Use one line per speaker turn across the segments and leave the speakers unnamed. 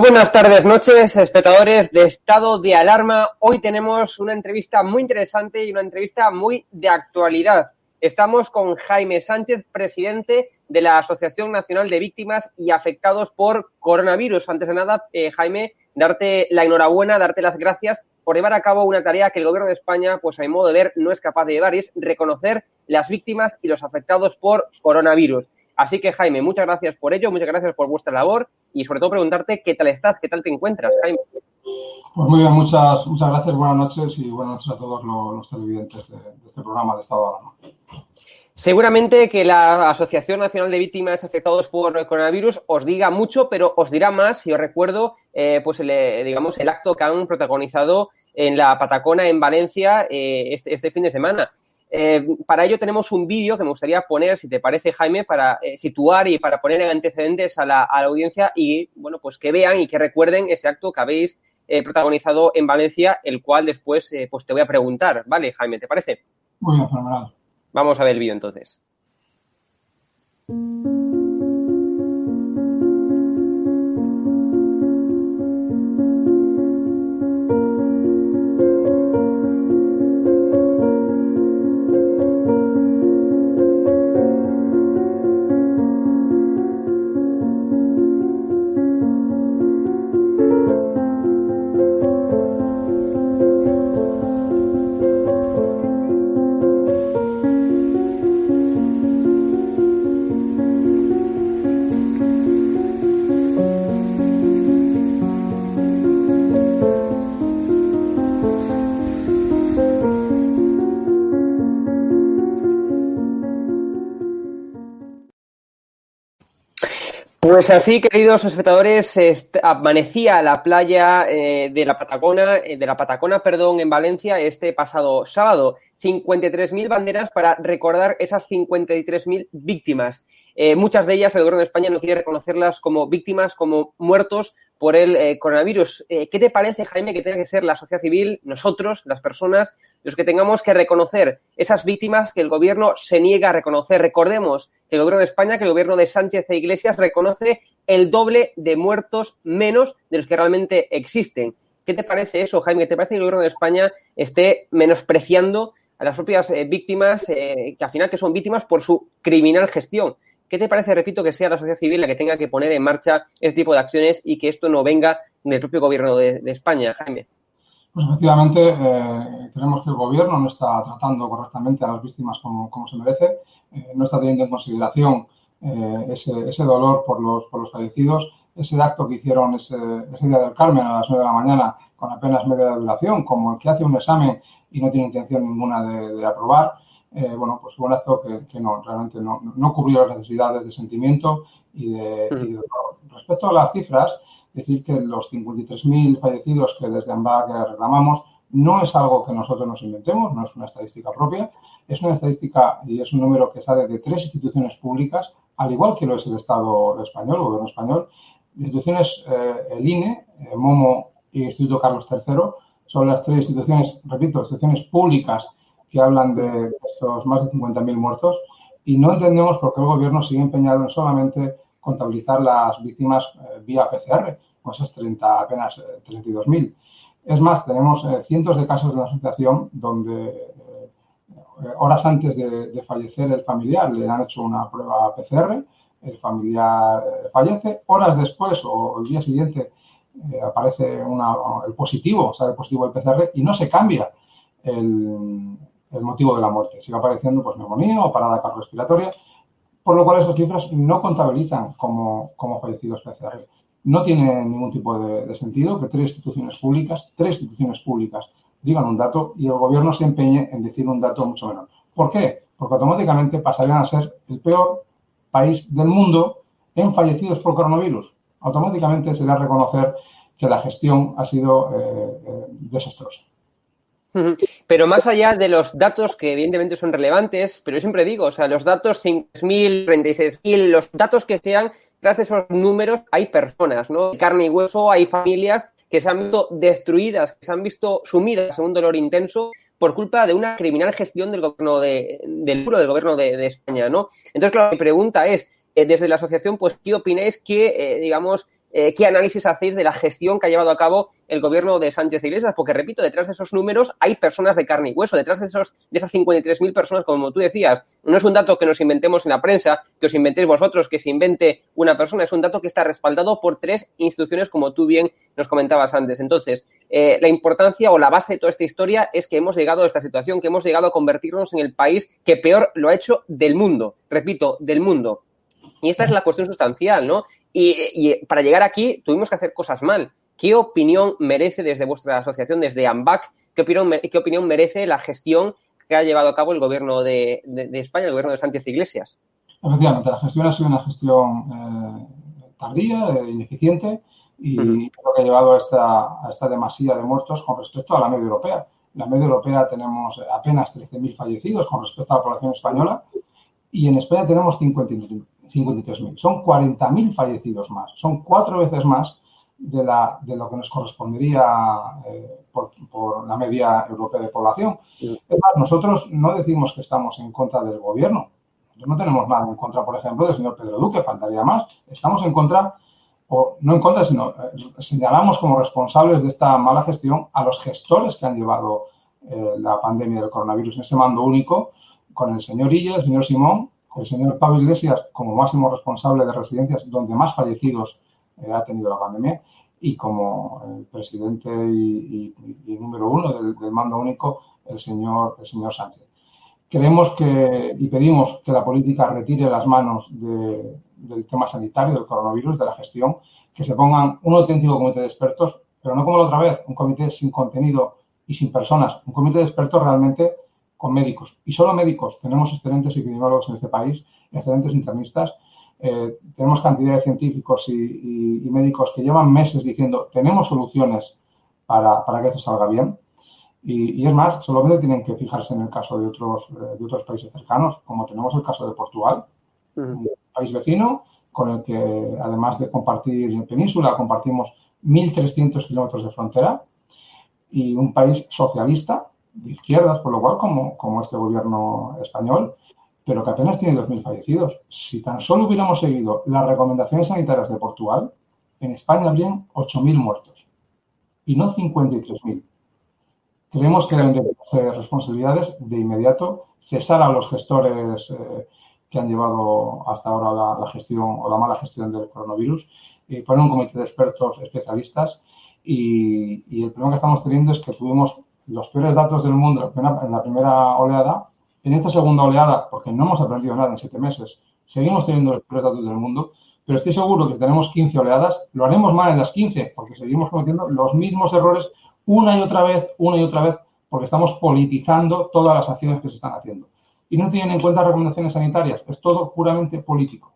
Buenas tardes, noches, espectadores de Estado de Alarma. Hoy tenemos una entrevista muy interesante y una entrevista muy de actualidad. Estamos con Jaime Sánchez, presidente de la Asociación Nacional de Víctimas y Afectados por Coronavirus. Antes de nada, eh, Jaime, darte la enhorabuena, darte las gracias por llevar a cabo una tarea que el Gobierno de España, pues a mi modo de ver, no es capaz de llevar, es reconocer las víctimas y los afectados por coronavirus. Así que, Jaime, muchas gracias por ello, muchas gracias por vuestra labor y sobre todo preguntarte qué tal estás, qué tal te encuentras, Jaime.
Pues muy bien, muchas, muchas gracias, buenas noches y buenas noches a todos los, televidentes de, este programa de Estado de Alarma.
Seguramente que la Asociación Nacional de Víctimas Afectados por Coronavirus os diga mucho, pero os dirá más si os recuerdo eh, pues el, eh, digamos, el acto que han protagonizado en la Patacona, en Valencia, eh, este, este, fin de semana. Eh, para ello tenemos un vídeo que me gustaría poner, si te parece, Jaime, para eh, situar y para poner en antecedentes a la, audiencia y, bueno, pues que vean y que recuerden ese acto que habéis eh, protagonizado en Valencia, el cual después pues te voy a preguntar. ¿Vale, Jaime? ¿Te parece?
Muy bien, fenomenal.
Vamos a ver el vídeo entonces. Pues así, queridos espectadores, amanecía la playa eh, de la Patagona, eh, de la Patacona, perdón, en Valencia este pasado sábado. 53.000 banderas para recordar esas 53.000 víctimas. Eh, muchas de ellas el gobierno de España no quiere reconocerlas como víctimas, como muertos por el eh, coronavirus. Eh, ¿Qué te parece, Jaime, que tenga que ser la sociedad civil, nosotros, las personas, los que tengamos que reconocer esas víctimas que el gobierno se niega a reconocer? Recordemos que el gobierno de España, que el gobierno de Sánchez e Iglesias reconoce el doble de muertos menos de los que realmente existen. ¿Qué te parece eso, Jaime? ¿Te parece que el gobierno de España esté menospreciando a las propias víctimas, que al final que son víctimas por su criminal gestión? ¿Qué te parece, repito, que sea la sociedad civil la que tenga que poner en marcha este tipo de acciones y que esto no venga del propio gobierno de, España, Jaime?
Pues efectivamente, eh, creemos que el gobierno no está tratando correctamente a las víctimas como, se merece, eh, no está teniendo en consideración eh, ese, dolor por los, por los fallecidos, ese acto que hicieron ese, día del Carmen a las 9 de la mañana con apenas media duración, como el que hace un examen y no tiene intención ninguna de aprobar. Eh, bueno, pues fue un acto que, no, realmente no, cubrió las necesidades de sentimiento y de, Respecto a las cifras, decir que los 53.000 fallecidos que desde AMBAC reclamamos no es algo que nosotros nos inventemos, no es una estadística propia, es una estadística y es un número que sale de tres instituciones públicas, al igual que lo es el Estado español, el gobierno español. Instituciones, eh, el INE, eh, MOMO y Instituto Carlos III, son las tres instituciones, repito, instituciones públicas que hablan de estos más de 50.000 muertos. Y no entendemos por qué el gobierno sigue empeñado en solamente contabilizar las víctimas eh, vía PCR, con esas 30, apenas 32.000. Eh, es más, tenemos eh, cientos de casos de la asociación donde horas antes de, fallecer el familiar le han hecho una prueba PCR, el familiar fallece, horas después o el día siguiente aparece el positivo, sale positivo el PCR y no se cambia el, motivo de la muerte. Sigue apareciendo pues neumonía o parada cardiorrespiratoria, por lo cual esas cifras no contabilizan como, como fallecidos PCR. No tiene ningún tipo de, sentido que tres instituciones públicas, tres instituciones públicas digan un dato y el gobierno se empeñe en decir un dato mucho menor. ¿Por qué? Porque automáticamente pasarían a ser el peor país del mundo en fallecidos por coronavirus. Automáticamente se le a reconocer que la gestión ha sido eh, eh, desastrosa.
Pero más allá de los datos que evidentemente son relevantes, pero yo siempre digo, o sea, los datos 5.000, 36.000, los datos que sean, tras esos números hay personas, ¿no? Carne y hueso, hay familias que se han visto destruidas, que se han visto sumidas en un dolor intenso por culpa de una criminal gestión del gobierno de, del del gobierno de, España, ¿no? Entonces, claro, mi pregunta es, eh, desde la asociación, pues, ¿qué opináis que, eh, digamos, eh, qué análisis hacéis de la gestión que ha llevado a cabo el gobierno de Sánchez Iglesias, porque repito, detrás de esos números hay personas de carne y hueso, detrás de, esos, de esas 53.000 personas, como tú decías, no es un dato que nos inventemos en la prensa, que os inventéis vosotros, que se invente una persona, es un dato que está respaldado por tres instituciones, como tú bien nos comentabas antes. Entonces, eh, la importancia o la base de toda esta historia es que hemos llegado a esta situación, que hemos llegado a convertirnos en el país que peor lo ha hecho del mundo, repito, del mundo. Y esta es la cuestión sustancial, ¿no? Y, para llegar aquí tuvimos que hacer cosas mal. ¿Qué opinión merece desde vuestra asociación, desde AMBAC, qué opinión, qué opinión merece la gestión que ha llevado a cabo el gobierno de, España, el gobierno de Sánchez Iglesias?
Efectivamente, la gestión ha sido una gestión eh, tardía, eh, ineficiente y creo que ha llevado a esta, a esta demasía de muertos con respecto a la media europea. En la media europea tenemos apenas 13.000 fallecidos con respecto a la población española y en España tenemos 53.000. Son 40.000 fallecidos más. Son cuatro veces más de, la, de lo que nos correspondería eh, por, la media europea de población. Es más, nosotros no decimos que estamos en contra del gobierno. No tenemos nada en contra, por ejemplo, del señor Pedro Duque, faltaría más. Estamos en contra, o no en contra, sino eh, señalamos como responsables de esta mala gestión a los gestores que han llevado eh, la pandemia del coronavirus en ese mando único, con el señor Illa, el señor Simón, el señor Pablo Iglesias como máximo responsable de residencias donde más fallecidos eh, ha tenido la pandemia y como el presidente y, número uno del, mando único, el señor, el señor Sánchez. Creemos que y pedimos que la política retire las manos del tema sanitario, del coronavirus, de la gestión, que se pongan un auténtico comité de expertos, pero no como la otra vez, un comité sin contenido y sin personas, un comité de expertos realmente con médicos. Y solo médicos. Tenemos excelentes epidemiólogos en este país, excelentes internistas. Eh, tenemos cantidad de científicos y, médicos que llevan meses diciendo tenemos soluciones para, que esto salga bien. Y, es más, solamente tienen que fijarse en el caso de otros, eh, de otros países cercanos, como tenemos el caso de Portugal, un país vecino con el que, además de compartir en península, compartimos 1.300 kilómetros de frontera y un país socialista de izquierdas, por lo cual, como, como este gobierno español, pero que apenas tiene 2.000 fallecidos. Si tan solo hubiéramos seguido las recomendaciones sanitarias de Portugal, en España habrían 8.000 muertos y no 53.000. Creemos que deben de responsabilidades de inmediato, cesar a los gestores eh, que han llevado hasta ahora la, gestión o la mala gestión del coronavirus, y poner un comité de expertos especialistas y el problema que estamos teniendo es que tuvimos los peores datos del mundo en la primera oleada, en esta segunda oleada, porque no hemos aprendido nada en siete meses, seguimos teniendo los peores datos del mundo, pero estoy seguro que si tenemos 15 oleadas, lo haremos mal en las 15, porque seguimos cometiendo los mismos errores una y otra vez, una y otra vez, porque estamos politizando todas las acciones que se están haciendo. Y no tienen en cuenta recomendaciones sanitarias, es todo puramente político.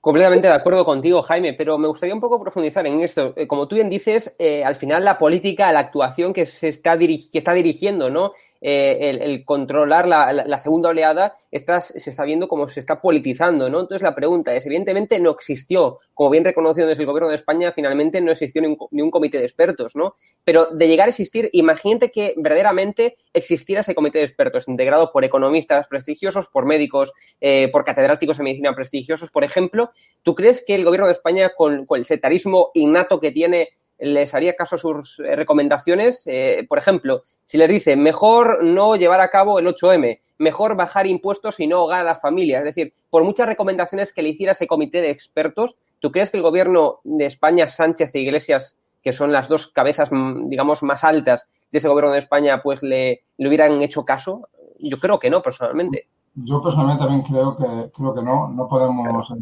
Completamente de acuerdo contigo, Jaime, pero me gustaría un poco profundizar en esto. Eh, como tú bien dices, eh, al final la política, la actuación que se está, que está dirigiendo, ¿no? Eh, el, controlar la, segunda oleada está, se está viendo cómo se está politizando, ¿no? Entonces la pregunta es, evidentemente no existió, como bien reconocido desde el gobierno de España, finalmente no existió ni un, comité de expertos, ¿no? Pero de llegar a existir, imagínate que verdaderamente existiera ese comité de expertos integrado por economistas prestigiosos, por médicos, eh, por catedráticos de medicina prestigiosos, por ejemplo. ¿Tú crees que el gobierno de España, con, con el setarismo innato que tiene, les haría caso a sus eh, recomendaciones. Eh, por ejemplo, si les dice mejor no llevar a cabo el 8M, mejor bajar impuestos y no ahogar a las familias. Es decir, por muchas recomendaciones que le hiciera ese comité de expertos, ¿tú crees que el gobierno de España, Sánchez e Iglesias, que son las dos cabezas, mm, digamos, más altas de ese gobierno de España, pues le, le hubieran hecho caso? Yo creo que no, personalmente.
Yo personalmente también creo que, creo que no. No podemos eh,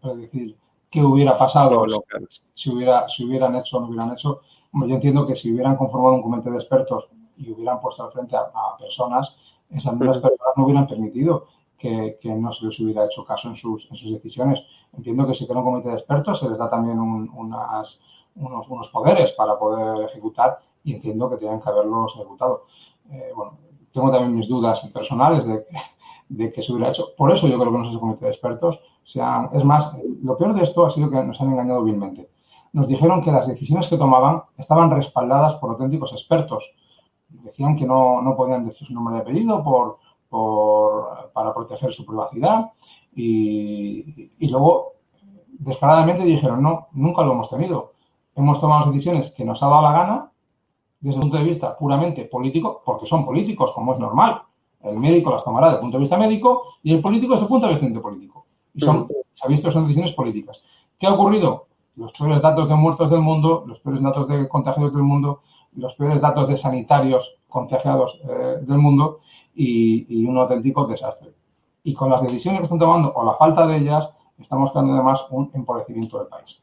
predecir qué hubiera pasado si, hubiera, si hubieran hecho o no hubieran hecho. Yo entiendo que si hubieran conformado un comité de expertos y hubieran puesto al frente a, personas, esas mismas personas no hubieran permitido que, no se les hubiera hecho caso en sus, en sus decisiones. Entiendo que si crea un comité de expertos se les da también unas, unos, unos, poderes para poder ejecutar y entiendo que tienen que haberlos ejecutado. Eh, bueno, tengo también mis dudas personales de, de que se hubiera hecho. Por eso yo creo que no es el comité de expertos, es más, lo peor de esto ha sido que nos han engañado vilmente. Nos dijeron que las decisiones que tomaban estaban respaldadas por auténticos expertos. Decían que no, no podían decir su nombre de apellido por, por, para proteger su privacidad y, luego descaradamente dijeron, no, nunca lo hemos tenido. Hemos tomado decisiones que nos ha dado la gana desde el punto de vista puramente político, porque son políticos, como es normal. El médico las tomará desde el punto de vista médico y el político desde el punto de vista político. Y son, se ha visto que son decisiones políticas. ¿Qué ha ocurrido? Los peores datos de muertos del mundo, los peores datos de contagiados del mundo, los peores datos de sanitarios contagiados eh, del mundo y, y, un auténtico desastre. Y con las decisiones que están tomando o la falta de ellas, estamos creando además un empobrecimiento del país.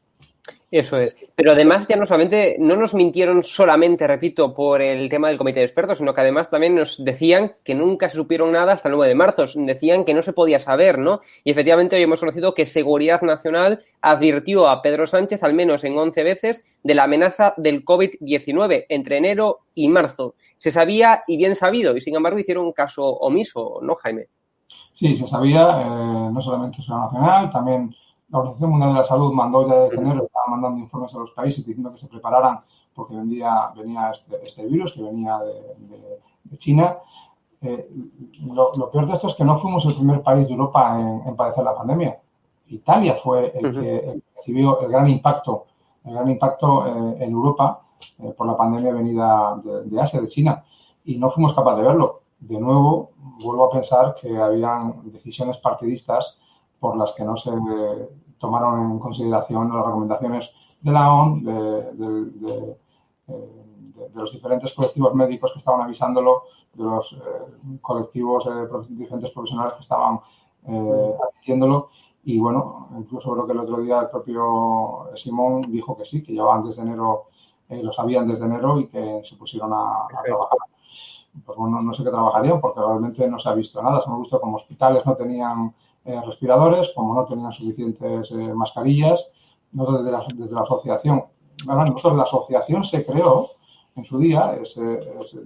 Eso es. Pero además ya no solamente, no nos mintieron solamente, repito, por el tema del comité de expertos, sino que además también nos decían que nunca se supieron nada hasta el 9 de marzo. Decían que no se podía saber, ¿no? Y efectivamente hoy hemos conocido que Seguridad Nacional advirtió a Pedro Sánchez, al menos en 11 veces, de la amenaza del COVID-19 entre enero y marzo. Se sabía y bien sabido, y sin embargo hicieron un caso omiso, ¿no, Jaime?
Sí, se sabía, eh, no solamente Seguridad Nacional, también la Organización Mundial de la Salud mandó ya desde enero, estaba mandando informes a los países diciendo que se prepararan porque venía, venía este, este virus que venía de, de, China. Eh, lo, lo, peor de esto es que no fuimos el primer país de Europa en, en padecer la pandemia. Italia fue el, que, el que, recibió el gran impacto, el gran impacto eh, en Europa eh, por la pandemia venida de, de, Asia, de China, y no fuimos capaces de verlo. De nuevo, vuelvo a pensar que habían decisiones partidistas por las que no se tomaron en consideración las recomendaciones de la ONU, de, de, de, de, los diferentes colectivos médicos que estaban avisándolo, de los eh, colectivos eh, diferentes profesionales que estaban eh, admitiéndolo. Y bueno, incluso creo que el otro día el propio Simón dijo que sí, que llevaban desde enero, eh, lo sabían desde enero y que se pusieron a, a trabajar. Pues bueno, no sé qué trabajarían porque realmente no se ha visto nada. Se hemos visto como hospitales no tenían eh, respiradores, como no tenían suficientes eh, mascarillas, nosotros desde la, desde la asociación, bueno, nosotros la asociación se creó en su día, ese, ese,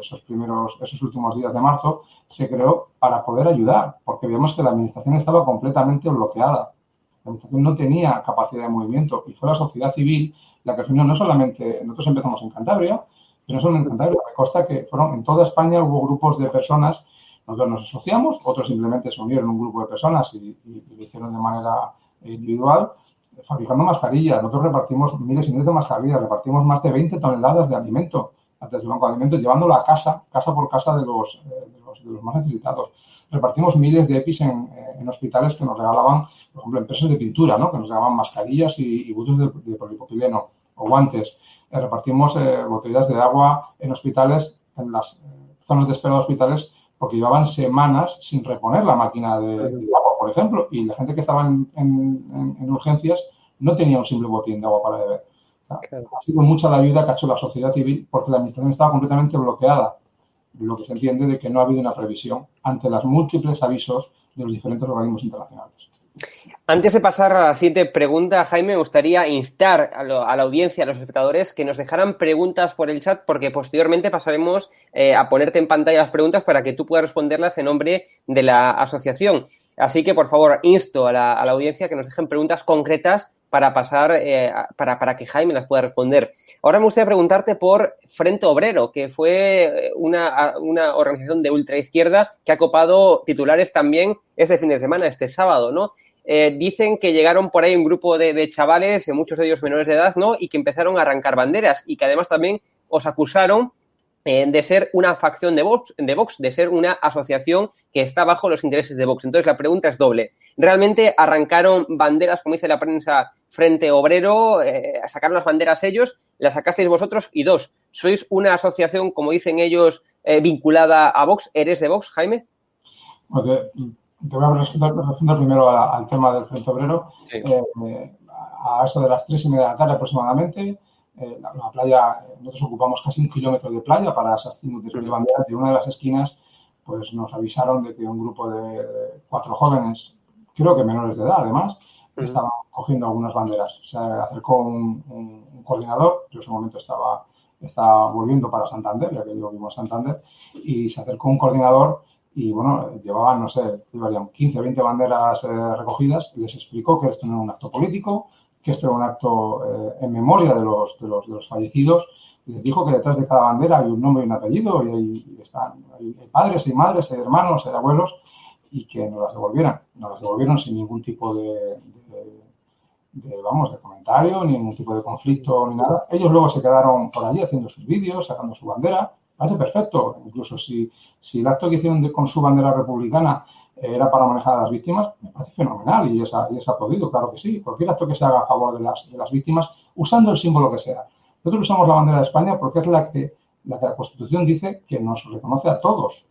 esos primeros, esos últimos días de marzo, se creó para poder ayudar, porque vimos que la administración estaba completamente bloqueada. La administración no tenía capacidad de movimiento y fue la sociedad civil la que unió no solamente, nosotros empezamos en Cantabria, pero no solo en Cantabria, me consta que fueron en toda España hubo grupos de personas nosotros nos asociamos, otros simplemente se unieron un grupo de personas y, lo hicieron de manera individual, fabricando mascarillas. Nosotros repartimos miles y miles de mascarillas, repartimos más de 20 toneladas de alimento antes del banco de alimentos, llevándolo a casa, casa por casa de los, los más necesitados. Repartimos miles de EPIs en, en, hospitales que nos regalaban, por ejemplo, empresas de pintura, ¿no? que nos regalaban mascarillas y, y de, de polipropileno o guantes. Eh, repartimos eh, botellas de agua en hospitales, en las eh, zonas de espera de hospitales porque llevaban semanas sin reponer la máquina de, de agua, por ejemplo, y la gente que estaba en, en, en, urgencias no tenía un simple botín de agua para beber. O sea, claro. Ha sido mucha la ayuda que ha hecho la sociedad civil porque la administración estaba completamente bloqueada, lo que se entiende de que no ha habido una previsión ante los múltiples avisos de los diferentes organismos internacionales.
Antes de pasar a la siguiente pregunta, Jaime, me gustaría instar a, la audiencia, a los espectadores, que nos dejaran preguntas por el chat, porque posteriormente pasaremos eh, a ponerte en pantalla las preguntas para que tú puedas responderlas en nombre de la asociación. Así que, por favor, insto a la, a la audiencia que nos dejen preguntas concretas para pasar, eh, para, para, que Jaime las pueda responder. Ahora me gustaría preguntarte por Frente Obrero, que fue eh, una, una organización de ultraizquierda que ha copado titulares también este fin de semana, este sábado, ¿no? Eh, dicen que llegaron por ahí un grupo de, de, chavales, muchos de ellos menores de edad, ¿no? Y que empezaron a arrancar banderas y que además también os acusaron de ser una facción de Vox, de Vox, de ser una asociación que está bajo los intereses de Vox. Entonces la pregunta es doble. ¿Realmente arrancaron banderas, como dice la prensa, frente obrero? Eh, ¿Sacaron las banderas ellos? ¿Las sacasteis vosotros? Y dos, ¿sois una asociación, como dicen ellos, eh, vinculada a Vox? ¿Eres de Vox, Jaime?
Okay te voy a responder, responder primero a, al tema del Frente Obrero. Sí. Eh, a eso de las tres y media de la tarde aproximadamente, eh, la, la, playa, nosotros ocupamos casi un kilómetro de playa para esas de banderas. De una de las esquinas, pues nos avisaron de que un grupo de cuatro jóvenes, creo que menores de edad además, uh -huh. estaban cogiendo algunas banderas. Se acercó un, un, un coordinador, yo en ese momento estaba, estaba volviendo para Santander, ya que yo vivo en Santander, y se acercó un coordinador y bueno, llevaban, no sé, llevarían 15 o 20 banderas eh, recogidas les explicó que esto no era un acto político, que esto era un acto eh, en memoria de los, de, los, de los fallecidos. Y les dijo que detrás de cada bandera hay un nombre y un apellido y, hay, están, hay, padres, hay madres, hay hermanos, hay abuelos y que nos las devolvieran. Nos las devolvieron sin ningún tipo de, vamos, de comentario, ni ningún tipo de conflicto, ni nada. Ellos luego se quedaron por allí haciendo sus vídeos, sacando su bandera. Parece perfecto. Incluso si, si el acto que hicieron con su bandera republicana era para manejar a las víctimas, me parece fenomenal y es, y es aplaudido, claro que sí. Cualquier acto que se haga a favor de las, de las víctimas, usando el símbolo que sea. Nosotros usamos la bandera de España porque es la que la, que la Constitución dice que nos reconoce a todos.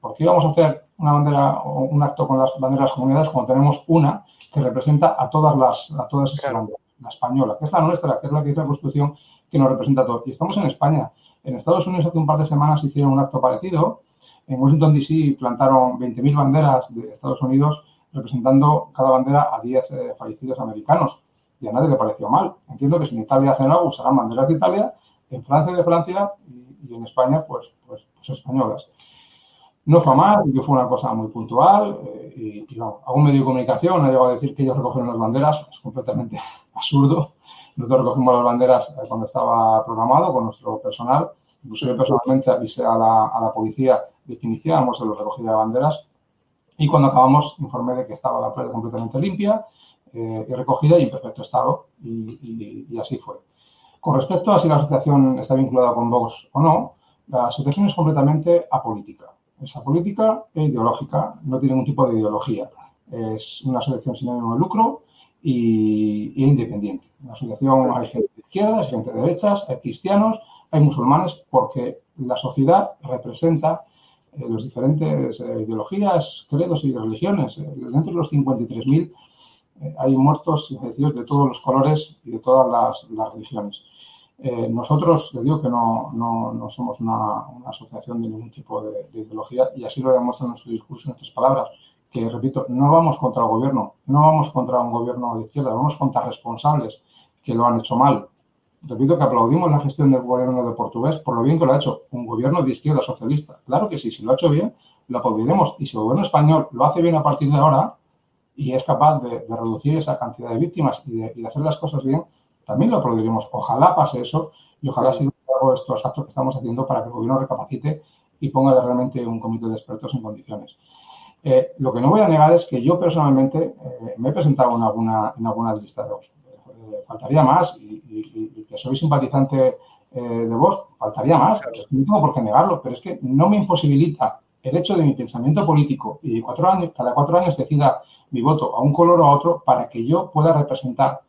¿Por qué vamos a hacer una bandera o un acto con las banderas comunidades cuando tenemos una que representa a todas las a todas esas banderas? La española, que es la nuestra, que es la que dice la Constitución, que nos representa a todos. Y estamos en España. En Estados Unidos hace un par de semanas hicieron un acto parecido. En Washington, D.C. plantaron 20.000 banderas de Estados Unidos representando cada bandera a 10 eh, fallecidos americanos. Y a nadie le pareció mal. Entiendo que si en Italia hacen algo, usarán banderas de Italia, en Francia de Francia y, y en España, pues, pues, pues españolas. No fue más, que fue una cosa muy puntual eh, y, y a un medio de comunicación ha llegado a decir que ellos recogieron las banderas, es completamente absurdo. Nosotros recogimos las banderas eh, cuando estaba programado con nuestro personal. Incluso yo personalmente avisé a la, a la policía de que iniciáramos el recogida de banderas y cuando acabamos informé de que estaba la playa completamente limpia eh, y recogida y en perfecto estado y, y, y así fue. Con respecto a si la asociación está vinculada con Vox o no, la asociación es completamente apolítica es apolítica e ideológica, no tiene ningún tipo de ideología. Es una asociación sin ánimo de lucro y, independiente. En la asociación hay gente de izquierdas, gente de derechas, hay cristianos, hay musulmanes, porque la sociedad representa las diferentes eh, ideologías, credos y religiones. Eh, dentro de los 53.000 eh, hay muertos y fallecidos de todos los colores y de todas las, religiones. Nosotros, le digo que no, no, no somos una, asociación de ningún tipo de, de, ideología y así lo demuestra nuestro discurso, en nuestras palabras, que, repito, no vamos contra el gobierno, no vamos contra un gobierno de izquierda, vamos contra responsables que lo han hecho mal. Repito que aplaudimos la gestión del gobierno de Portugués por lo bien que lo ha hecho un gobierno de izquierda socialista. Claro que sí, si lo ha hecho bien, lo aplaudiremos. Y si el gobierno español lo hace bien a partir de ahora y es capaz de, de reducir esa cantidad de víctimas y de, y de hacer las cosas bien, también lo aplaudiremos. Ojalá pase eso y ojalá siga hago estos actos que estamos haciendo para que el gobierno recapacite y ponga realmente un comité de expertos en condiciones. Eh, lo que no voy a negar es que yo personalmente eh, me he presentado en alguna, en alguna lista de voz. Eh, faltaría más y, y, y, que soy simpatizante eh, de vos, faltaría más. No tengo por qué negarlo, pero es que no me imposibilita el hecho de mi pensamiento político y de cuatro años, cada cuatro años decida mi voto a un color o a otro para que yo pueda representar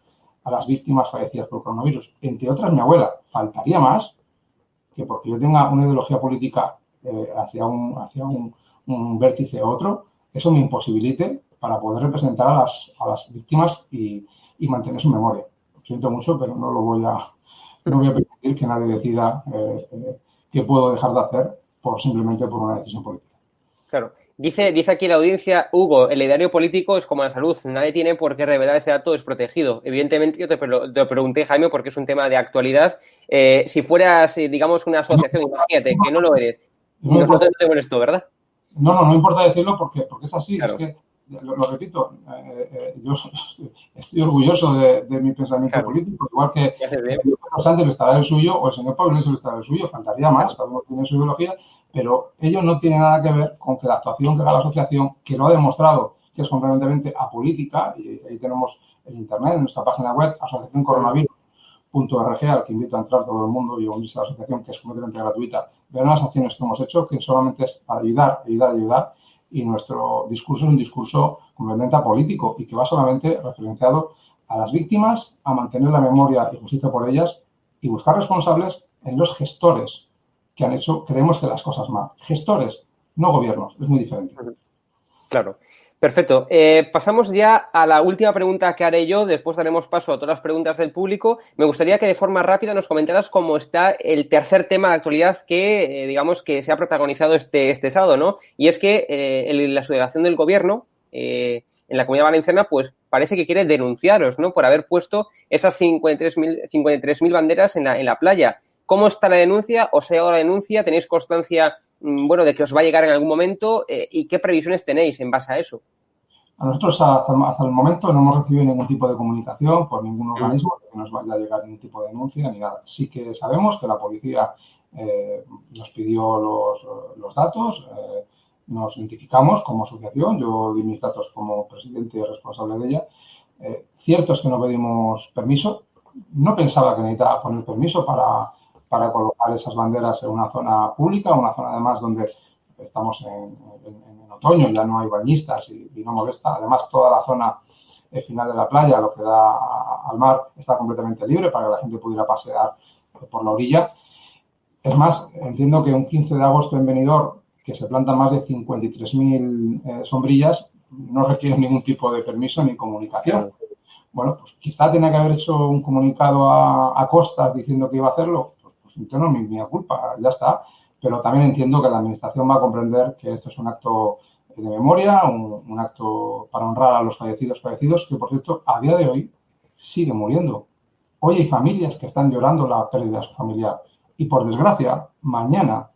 a las víctimas fallecidas por coronavirus. Entre otras, mi abuela. Faltaría más que porque yo tenga una ideología política eh, hacia, un, hacia un, un, vértice u otro, eso me imposibilite para poder representar a las, a las víctimas y, y, mantener su memoria. Lo siento mucho, pero no lo voy a, no voy a permitir que nadie decida eh, eh, qué puedo dejar de hacer por simplemente por una decisión política.
Claro. Dice, dice aquí la audiencia, Hugo, el ideario político es como la salud, nadie tiene por qué revelar ese dato desprotegido. Evidentemente, yo te, te pregunté, Jaime, porque es un tema de actualidad. Eh, si fueras, eh, digamos, una asociación, no, imagínate, que no lo eres, no, no, te, ¿verdad?
No, no, no importa decirlo porque, porque es así, claro. es que lo, lo repito, eh, eh, yo estoy orgulloso de, de mi pensamiento claro. político, igual que el señor Sánchez estará el suyo o el señor Pablo lo estará el suyo, faltaría más, cada uno tiene su ideología, pero ello no tiene nada que ver con que la actuación que haga la asociación, que lo ha demostrado que es completamente apolítica, y ahí tenemos el internet, en nuestra página web, asociación coronavirus.org, al que invito a entrar todo el mundo y unirse a la asociación, que es completamente gratuita, ver las acciones que hemos hecho, que solamente es para ayudar, ayudar, ayudar, y nuestro discurso es un discurso completamente político y que va solamente referenciado a las víctimas, a mantener la memoria y justicia por ellas y buscar responsables en los gestores que han hecho, creemos que las cosas mal. Gestores, no gobiernos, es muy diferente.
Claro. Perfecto. Eh, pasamos ya a la última pregunta que haré yo, después daremos paso a todas las preguntas del público. Me gustaría que de forma rápida nos comentaras cómo está el tercer tema de actualidad que, eh, digamos, que se ha protagonizado este, este sábado, ¿no? Y es que eh, la subdelegación del gobierno eh, en la Comunidad Valenciana, pues parece que quiere denunciaros, ¿no? Por haber puesto esas 53.000 53 banderas en la, en la playa. ¿Cómo está la denuncia? ¿Os ha llegado la denuncia? ¿Tenéis constancia Mm, bueno, de que os va a llegar en algún momento eh, y qué previsiones tenéis en base a eso.
A nosotros hasta, hasta, el momento no hemos recibido ningún tipo de comunicación por ningún organismo que nos vaya a llegar ningún tipo de denuncia ni nada. Sí que sabemos que la policía eh, nos pidió los, los datos, eh, nos identificamos como asociación, yo di mis datos como presidente y responsable de ella, Eh, cierto es que no pedimos permiso. No pensaba que necesitaba poner permiso para, para colocar esas banderas en una zona pública, una zona además donde estamos en, otoño, ya no hay bañistas y, no molesta. Además, toda la zona final de la playa, lo que da al mar, está completamente libre para que la gente pudiera pasear por la orilla. Es más, entiendo que un 15 de agosto en Benidorm, que se plantan más de 53.000 eh, sombrillas, no requiere ningún tipo de permiso ni comunicación. Bueno, pues quizá tenía que haber hecho un comunicado a, costas diciendo que iba a hacerlo. No mi, mi culpa, ya está. Pero también entiendo que la Administración va a comprender que esto es un acto de memoria, un, acto para honrar a los fallecidos fallecidos, que por cierto, a día de hoy sigue muriendo. Hoy hay familias que están llorando la pérdida de su familiar. Y por desgracia, mañana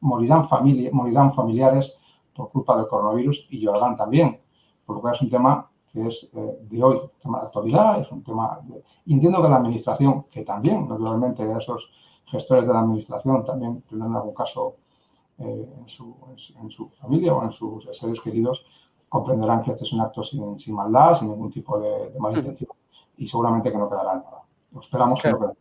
morirán, morirán familiares por culpa del coronavirus y llorarán también. Por lo cual es un tema que es eh, de hoy, tema de actualidad, es un tema... Y entiendo que la Administración, que también, naturalmente, esos gestores de la Administración también tendrán algún caso eh, en, su, familia o en sus seres queridos, comprenderán que este es un acto sin, maldad, sin ningún tipo de, mala intención y seguramente que no quedará nada. Esperamos que no quede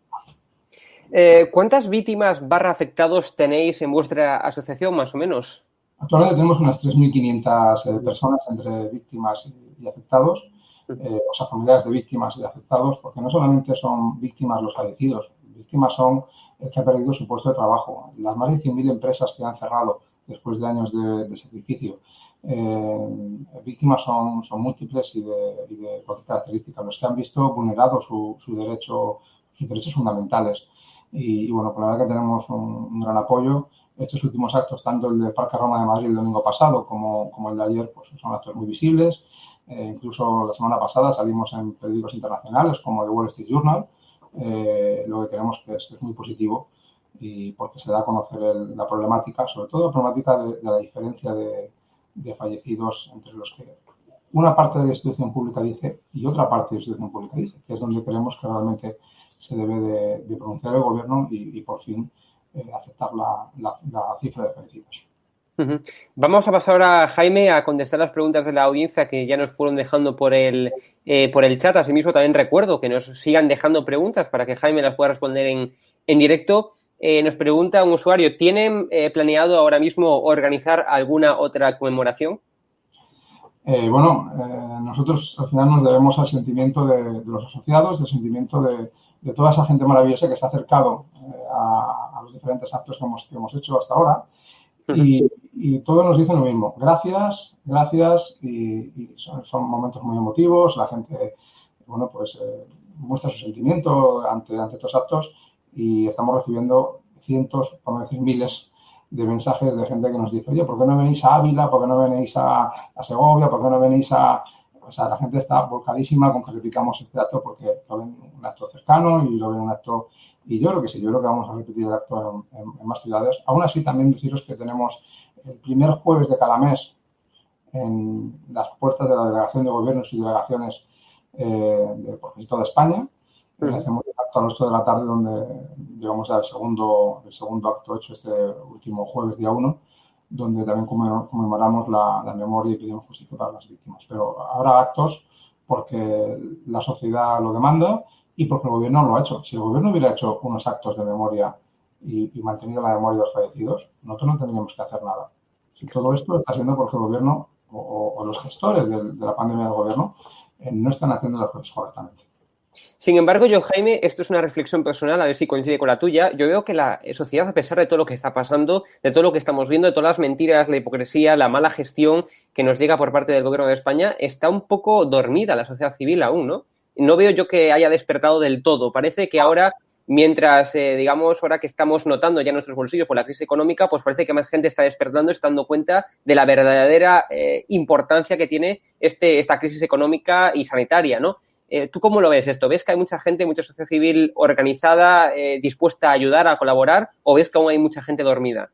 eh, ¿Cuántas víctimas barra afectados tenéis en vuestra asociación, más o menos?
Actualmente tenemos unas 3.500 eh, personas entre víctimas y, afectados, o sea, familiares de víctimas y afectados, porque no solamente son víctimas los fallecidos, víctimas son que ha perdido su puesto de trabajo, las más de 100.000 empresas que han cerrado después de años de, sacrificio. Eh, víctimas son, son múltiples y de, y de cualquier característica, los que han visto vulnerado su, su derecho, sus derechos fundamentales. Y, bueno, por la verdad que tenemos un, gran apoyo. Estos últimos actos, tanto el de Parque Roma de Madrid el domingo pasado como, como el de ayer, pues son actos muy visibles. Eh, incluso la semana pasada salimos en periódicos internacionales como el Wall Street Journal, eh, lo que queremos que es, es, muy positivo y porque se da a conocer la problemática, sobre todo la problemática de, la diferencia de, fallecidos entre los que una parte de la institución pública dice y otra parte de la institución pública dice, que es donde creemos que realmente se debe de, pronunciar el gobierno y, por fin eh, aceptar la cifra de fallecidos.
Vamos a pasar ahora, Jaime, a contestar las preguntas de la audiencia que ya nos fueron dejando por el, eh, por el chat. Asimismo, también recuerdo que nos sigan dejando preguntas para que Jaime las pueda responder en, en directo. Eh, nos pregunta un usuario, ¿tienen eh, planeado ahora mismo organizar alguna otra conmemoración?
bueno, nosotros al final nos debemos al sentimiento de, los asociados, del sentimiento de, toda esa gente maravillosa que se ha acercado a, los diferentes actos que hemos, que hemos hecho hasta ahora y, y todos nos dicen lo mismo. Gracias, gracias. Y, son, momentos muy emotivos. La gente, bueno, pues eh, muestra su sentimiento ante, ante estos actos y estamos recibiendo cientos, por no decir miles, de mensajes de gente que nos dice, oye, ¿por qué no venís a Ávila? ¿Por qué no venís a, Segovia? ¿Por qué no venís a...? O sea, la gente está volcadísima con que repitamos este acto porque lo ven un acto cercano y lo ven un acto... Y yo creo que sí, yo creo que vamos a repetir el acto en más ciudades. Aún así, también deciros que tenemos el primer jueves de cada mes en las puertas de la Delegación de Gobiernos y Delegaciones eh, de, por de España. Hacemos un acto a las 8 de la tarde donde llegamos al segundo, el segundo acto hecho este último jueves, día 1, donde también conmemoramos la, memoria y pedimos justicia para las víctimas. Pero habrá actos porque la sociedad lo demanda y porque el gobierno lo ha hecho. Si el gobierno hubiera hecho unos actos de memoria y, mantenido la memoria de los fallecidos, nosotros no tendríamos que hacer nada. Y todo esto está siendo porque el gobierno o, los gestores de, la pandemia del gobierno eh, no están haciendo las cosas correctamente.
Sin embargo, yo, Jaime, esto es una reflexión personal, a ver si coincide con la tuya. Yo veo que la sociedad, a pesar de todo lo que está pasando, de todo lo que estamos viendo, de todas las mentiras, la hipocresía, la mala gestión que nos llega por parte del gobierno de España, está un poco dormida la sociedad civil aún, ¿no? No veo yo que haya despertado del todo. Parece que ahora Mientras, eh, digamos, ahora que estamos notando ya nuestros bolsillos por la crisis económica, pues parece que más gente está despertando, está dando cuenta de la verdadera eh, importancia que tiene este, esta crisis económica y sanitaria, ¿no? Eh, ¿Tú cómo lo ves esto? ¿Ves que hay mucha gente, mucha sociedad civil organizada, dispuesta a ayudar, a colaborar, o ves que aún hay mucha gente dormida?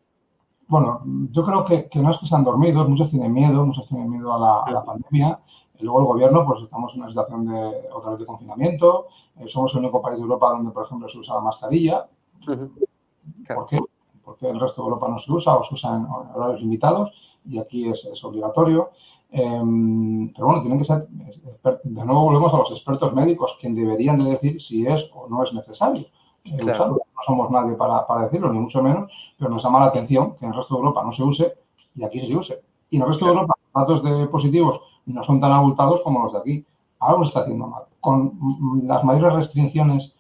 Bueno, yo creo que, no es que sean dormidos, muchos tienen miedo, muchos tienen miedo a la, a la pandemia y luego el gobierno, pues estamos en una situación de otra vez de confinamiento. Eh, somos el único país de Europa donde, por ejemplo, se usa la mascarilla. ¿Por qué? Porque el resto de Europa no se usa o se usa en horarios limitados. y aquí es, es obligatorio. Em, pero bueno, tienen que ser, de nuevo volvemos a los expertos médicos, quien deberían de decir si es o no es necesario. Eh, no somos nadie para, para, decirlo, ni mucho menos, pero nos llama la atención que en el resto de Europa no se use y aquí se use. Y en el resto de Europa datos de positivos no son tan abultados como los de aquí. Algo se está haciendo mal. Con las mayores restricciones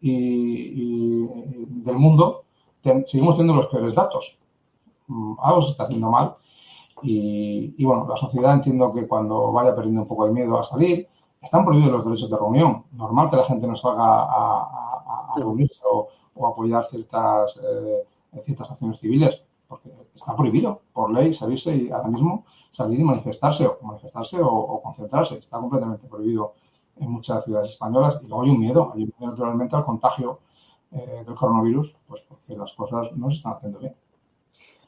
y, del mundo, seguimos teniendo los peores datos. Mm, algo se está haciendo mal. Y, bueno, la sociedad entiendo que cuando vaya perdiendo un poco el miedo a salir, están prohibidos los derechos de reunión. Normal que la gente no salga a, reunirse o, apoyar ciertas, eh, ciertas acciones civiles, está prohibido por ley salirse y ahora mismo salir y manifestarse o manifestarse o, concentrarse. Está completamente prohibido en muchas ciudades españolas y luego hay un miedo, hay un miedo naturalmente al contagio eh, del coronavirus, pues porque las cosas no se están haciendo bien.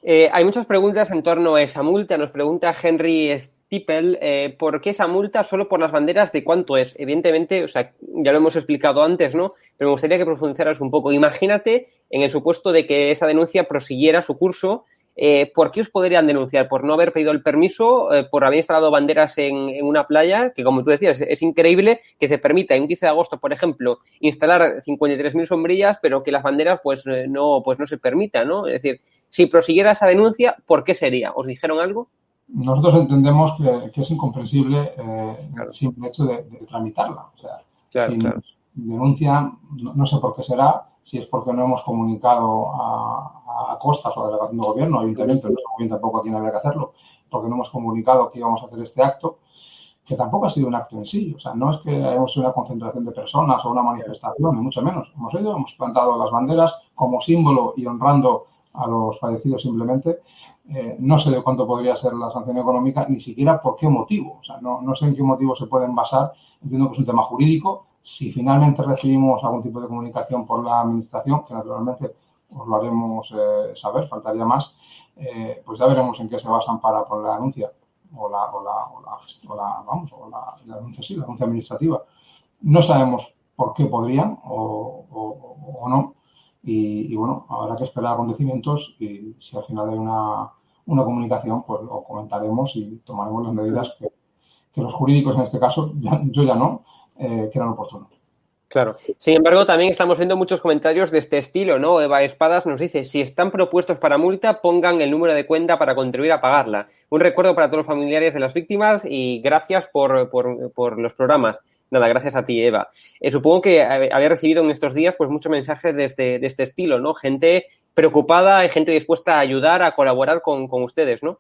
Eh, hay muchas preguntas en torno a esa multa. Nos pregunta Henry Stippel, eh, ¿por qué esa multa solo por las banderas? ¿De cuánto es? Evidentemente, o sea, ya lo hemos explicado antes, ¿no? Pero me gustaría que profundizaras un poco. Imagínate en el supuesto de que esa denuncia prosiguiera su curso eh, ¿por qué os podrían denunciar? ¿Por no haber pedido el permiso? Eh, ¿Por haber instalado banderas en, una playa? Que, como tú decías, es, increíble que se permita en un 15 de agosto, por ejemplo, instalar 53.000 sombrillas, pero que las banderas pues eh, no, pues no se permitan, ¿no? Es decir, si prosiguiera esa denuncia, ¿por qué sería? ¿Os dijeron algo?
Nosotros entendemos que, es incomprensible el simple hecho de, tramitarla. O sea, si denuncia, no sé por qué será, si es porque no hemos comunicado a, a Costas o a la delegación de gobierno, evidentemente, no sé bien tampoco a quién había que hacerlo, porque no hemos comunicado que íbamos a hacer este acto, que tampoco ha sido un acto en sí. O sea, no es que hayamos sido una concentración de personas o una manifestación, ni mucho menos. Hemos ido, hemos plantado las banderas como símbolo y honrando a los fallecidos simplemente. Eh, no sé de cuánto podría ser la sanción económica, ni siquiera por qué motivo. O sea, no, no sé en qué motivo se pueden basar. Entiendo que es un tema jurídico, si finalmente recibimos algún tipo de comunicación por la Administración, que naturalmente os lo haremos eh, saber, faltaría más, eh, pues ya veremos en qué se basan para poner la denuncia o la, o sí, la denuncia administrativa. No sabemos por qué podrían o, no. Y, bueno, habrá que esperar acontecimientos y si al final hay una, comunicación, pues lo comentaremos y tomaremos las medidas que los jurídicos en este caso, yo ya no, eh, que eran oportunos.
Claro. Sin embargo, también estamos viendo muchos comentarios de este estilo, ¿no? Eva Espadas nos dice, si están propuestos para multa, pongan el número de cuenta para contribuir a pagarla. Un recuerdo para todos los familiares de las víctimas y gracias por, por, los programas. Nada, gracias a ti, Eva. Eh, supongo que había recibido en estos días pues muchos mensajes de este, de este estilo, ¿no? Gente preocupada y gente dispuesta a ayudar, a colaborar con, con ustedes, ¿no?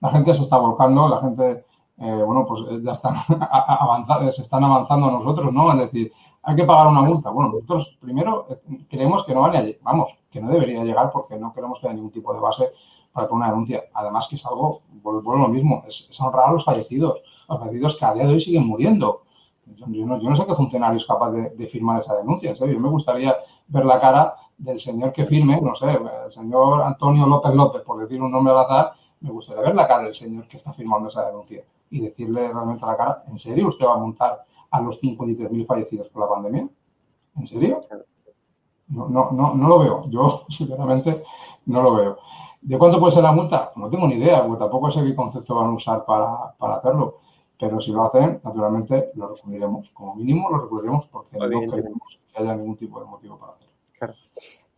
La gente se está volcando, la gente eh, bueno, pues eh, ya están avanzando, se están avanzando a nosotros, ¿no? Es decir, hay que pagar una multa. Bueno, nosotros primero eh, creemos que no vale vamos, que no debería llegar porque no queremos que haya ningún tipo de base para una denuncia. Además que es algo, vuelvo lo mismo, es, honrar a los fallecidos, los fallecidos que a día de hoy siguen muriendo. Yo, no, sé qué funcionario es capaz de, firmar esa denuncia, en serio. Me gustaría ver la cara del señor que firme, no sé, el señor Antonio López López, por decir un nombre al azar, me gustaría ver la cara del señor que está firmando esa denuncia y decirle realmente a la cara, ¿en serio usted va a montar a los 53.000 fallecidos por la pandemia? ¿En serio? No, no, no, no lo veo. Yo, sinceramente, no lo veo. ¿De cuánto puede ser la multa? No tengo ni idea, porque tampoco sé qué concepto van a usar para, para hacerlo. Pero si lo hacen, naturalmente lo recurriremos. Como mínimo lo recurriremos porque no queremos que haya ningún tipo de motivo para hacerlo. Claro.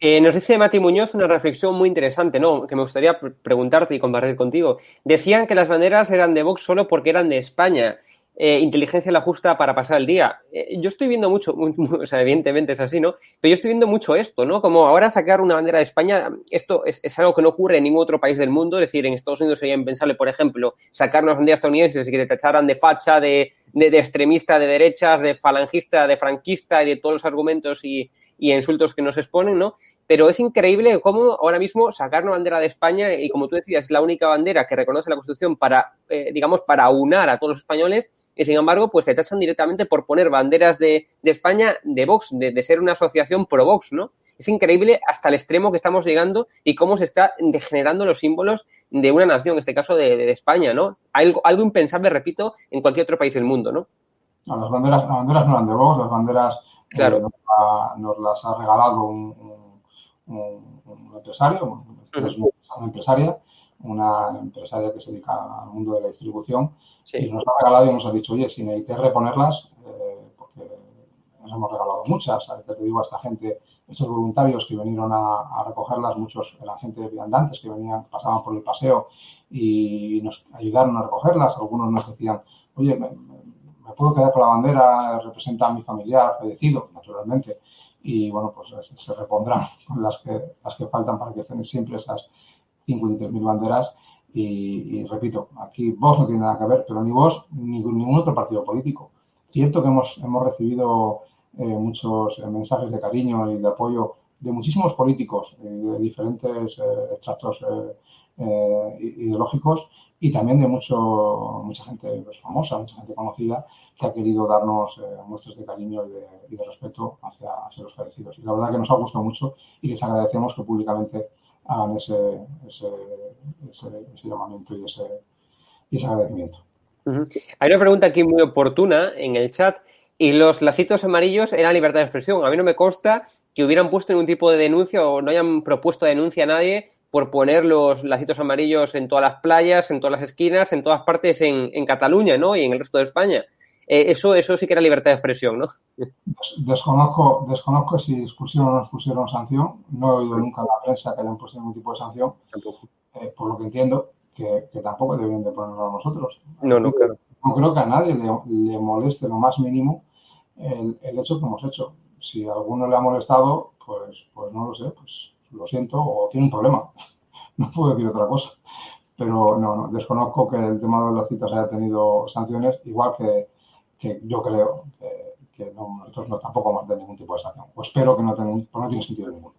Eh, nos dice Mati Muñoz una reflexión muy interesante, ¿no? Que me gustaría preguntarte y compartir contigo. Decían que las banderas eran de Vox solo porque eran de España. Eh, inteligencia la justa para pasar el día. Eh, yo estoy viendo mucho, o sea, evidentemente es así, ¿no? Pero yo estoy viendo mucho esto, ¿no? Como ahora sacar una bandera de España, esto es, algo que no ocurre en ningún otro país del mundo. Es decir, en Estados Unidos sería impensable, por ejemplo, sacar una bandera estadounidense y que te tacharan de facha, de, de extremista, de derechas, de falangista, de franquista y de todos los argumentos y, y insultos que nos exponen, ¿no? Pero es increíble cómo ahora mismo sacar una bandera de España, y como tú decías, es la única bandera que reconoce la Constitución para, eh, digamos, para unar a todos los españoles, y sin embargo, pues se tachan directamente por poner banderas de, de España de Vox, de, de, ser una asociación pro Vox, ¿no? Es increíble hasta el extremo que estamos llegando y cómo se está degenerando los símbolos de una nación, en este caso de, de España, ¿no? Algo, algo impensable, repito, en cualquier otro país del mundo, ¿no?
no las, banderas, las banderas no eran de Vox, las banderas Claro. Eh, nos, las ha regalado un, un, un empresario, es una empresaria, una empresaria que se dedica al mundo de la distribución, y nos ha regalado y nos ha dicho, oye, si necesitas reponerlas, eh, porque nos hemos regalado muchas, ¿sabes? te digo a esta gente, estos voluntarios que vinieron a, recogerlas, muchos eran gente viandantes que venían, pasaban por el paseo y nos ayudaron a recogerlas, algunos nos decían, oye, me, puedo quedar con la bandera, representa a mi familiar fallecido, naturalmente, y bueno, pues se repondrán las que, las que faltan para que estén siempre esas 53.000 banderas y, repito, aquí vos no tiene nada que ver, pero ni vos ni ningún otro partido político. Cierto que hemos, hemos recibido muchos eh, mensajes de cariño y de apoyo de muchísimos políticos eh, de diferentes extractos ideológicos y también de mucho, mucha gente pues, famosa, mucha gente conocida que ha querido darnos muestras de cariño y de, respeto hacia, hacia, los fallecidos. Y la verdad que nos ha gustado mucho y les agradecemos que públicamente hagan ese, ese, llamamiento y ese, ese agradecimiento.
Hay una pregunta aquí muy oportuna en el chat. Y los lacitos amarillos eran libertad de expresión. A mí no me consta que hubieran puesto ningún tipo de denuncia o no hayan propuesto denuncia a nadie por poner los lacitos amarillos en todas las playas, en todas las esquinas, en todas partes en, Cataluña, ¿no? Y en el resto de España. Eh, eso, eso sí que era libertad de expresión, ¿no?
Desconozco, desconozco si pusieron o no pusieron sanción. No he oído nunca en la prensa que hayan puesto ningún tipo de sanción. Eh, por lo que entiendo, que, tampoco deben de ponerlo a nosotros.
No, no, claro.
No creo que a nadie le, moleste lo más mínimo el, hecho que hemos hecho. Si a alguno le ha molestado, pues, pues no lo sé, pues lo siento, o tiene un problema. No puedo decir otra cosa. Pero no, no desconozco que el tema de las citas haya tenido sanciones, igual que que yo creo que, nosotros no tampoco vamos a ningún tipo de sanción. O espero que no tenga, pues no tiene sentido ninguno.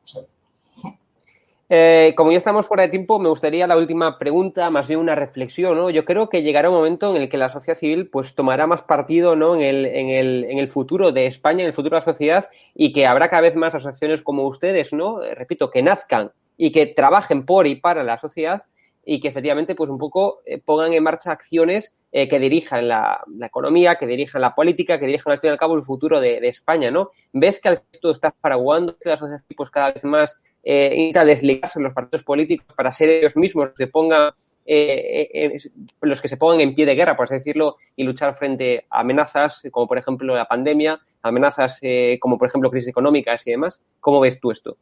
Eh, como ya estamos fuera de tiempo, me gustaría la última pregunta, más bien una reflexión, ¿no? Yo creo que llegará un momento en el que la sociedad civil pues tomará más partido, ¿no? En el, en el, en el futuro de España, en el futuro de la sociedad y que habrá cada vez más asociaciones como ustedes, ¿no? Eh, repito, que nazcan y que trabajen por y para la sociedad y que efectivamente pues un poco eh, pongan en marcha acciones que dirijan la, economía, que dirijan la política, que dirijan al fin y al cabo el futuro de, España, ¿no? ¿Ves que esto está paraguando, que la sociedad pues cada vez más eh, intenta desligarse los partidos políticos para ser ellos mismos los que pongan eh, los que se pongan en pie de guerra, por así decirlo, y luchar frente a amenazas como por ejemplo la pandemia, amenazas como por ejemplo crisis económicas y demás. ¿Cómo ves tú esto?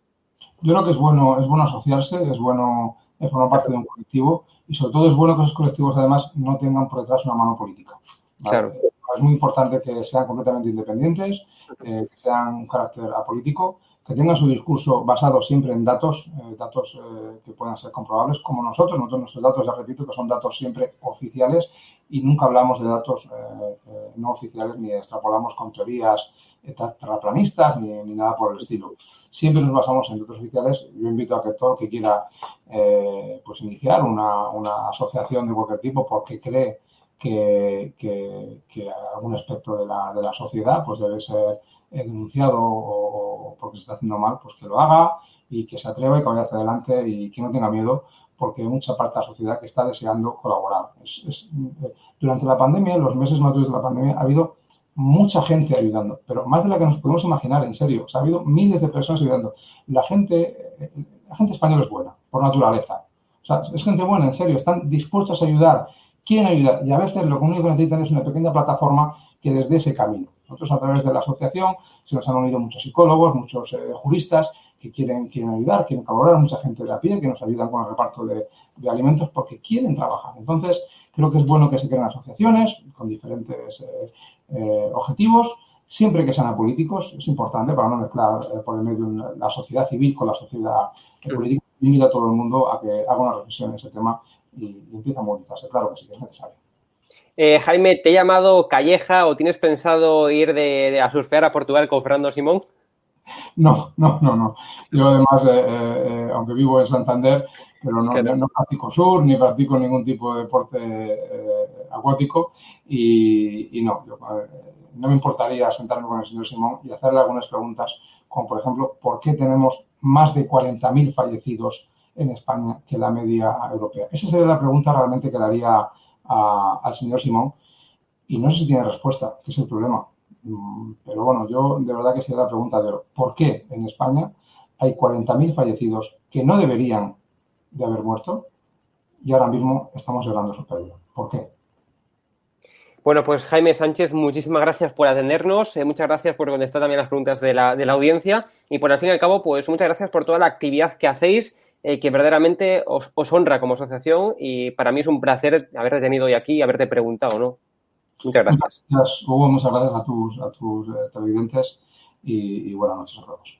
Yo creo que es bueno, es bueno asociarse, es bueno formar parte de un colectivo y sobre todo es bueno que esos colectivos además no tengan por detrás una mano política. Claro. Es muy importante que sean completamente independientes, eh, que sean un carácter apolítico, que tengan su discurso basado siempre en datos, eh, datos eh, que puedan ser comprobables, como nosotros. Nosotros nuestros datos, ya repito, que son datos siempre oficiales y nunca hablamos de datos no oficiales ni extrapolamos con teorías terraplanistas ni, ni nada por el estilo siempre nos basamos en datos oficiales. Yo invito a que todo el que quiera eh, pues iniciar una, asociación de cualquier tipo porque cree que, algún aspecto de la, de la, sociedad pues debe ser eh, denunciado o, porque se está haciendo mal, pues que lo haga y que se atreva y que vaya hacia adelante y que no tenga miedo porque hay mucha parte de la sociedad que está deseando colaborar. Eh, durante la pandemia, en los meses más duros de la pandemia, ha habido mucha gente ayudando, pero más de la que nos podemos imaginar, en serio. ha habido miles de personas ayudando. La gente, eh, la gente española es buena, por naturaleza. O sea, es gente buena, en serio, están dispuestos a ayudar, quieren ayudar. Y a veces lo único que necesitan es una pequeña plataforma que les dé ese camino. Nosotros, a través de la asociación, se nos han unido muchos psicólogos, muchos eh, juristas que quieren, quieren ayudar, quieren colaborar, mucha gente de a pie que nos ayudan con el reparto de, de alimentos porque quieren trabajar. Entonces, creo que es bueno que se creen asociaciones con diferentes eh, eh, objetivos, siempre que sean apolíticos, es importante para no mezclar por el medio la sociedad civil con la sociedad política. Invito a todo el mundo a que haga una reflexión en ese tema y, empiece a movilizarse. Claro que sí, que es necesario.
Jaime, ¿te he llamado Calleja o tienes pensado ir de, a surfear a Portugal con Fernando Simón?
No, no, no, no. Yo además, aunque vivo en Santander, pero no, practico sur ni practico ningún tipo de deporte eh, acuático y, no, eh, no me importaría sentarme con el señor Simón y hacerle algunas preguntas, como por ejemplo, ¿por qué tenemos más de 40.000 fallecidos en España que la media europea? Esa sería la pregunta realmente que le haría al señor Simón y no sé si tiene respuesta, que es el problema. Mm, pero bueno, yo de verdad que sería la pregunta de ¿por qué en España hay 40.000 fallecidos que no deberían de haber muerto y ahora mismo estamos llorando su pérdida. ¿Por qué?
Bueno, pues Jaime Sánchez, muchísimas gracias por atendernos, eh, muchas gracias por contestar también las preguntas de la, de la, audiencia y por al fin y al cabo, pues muchas gracias por toda la actividad que hacéis, eh, que verdaderamente os, os, honra como asociación y para mí es un placer haberte tenido hoy aquí y haberte preguntado, ¿no? Muchas gracias.
gracias Hugo, muchas gracias a tus, a tus eh, televidentes y, y buenas noches a todos.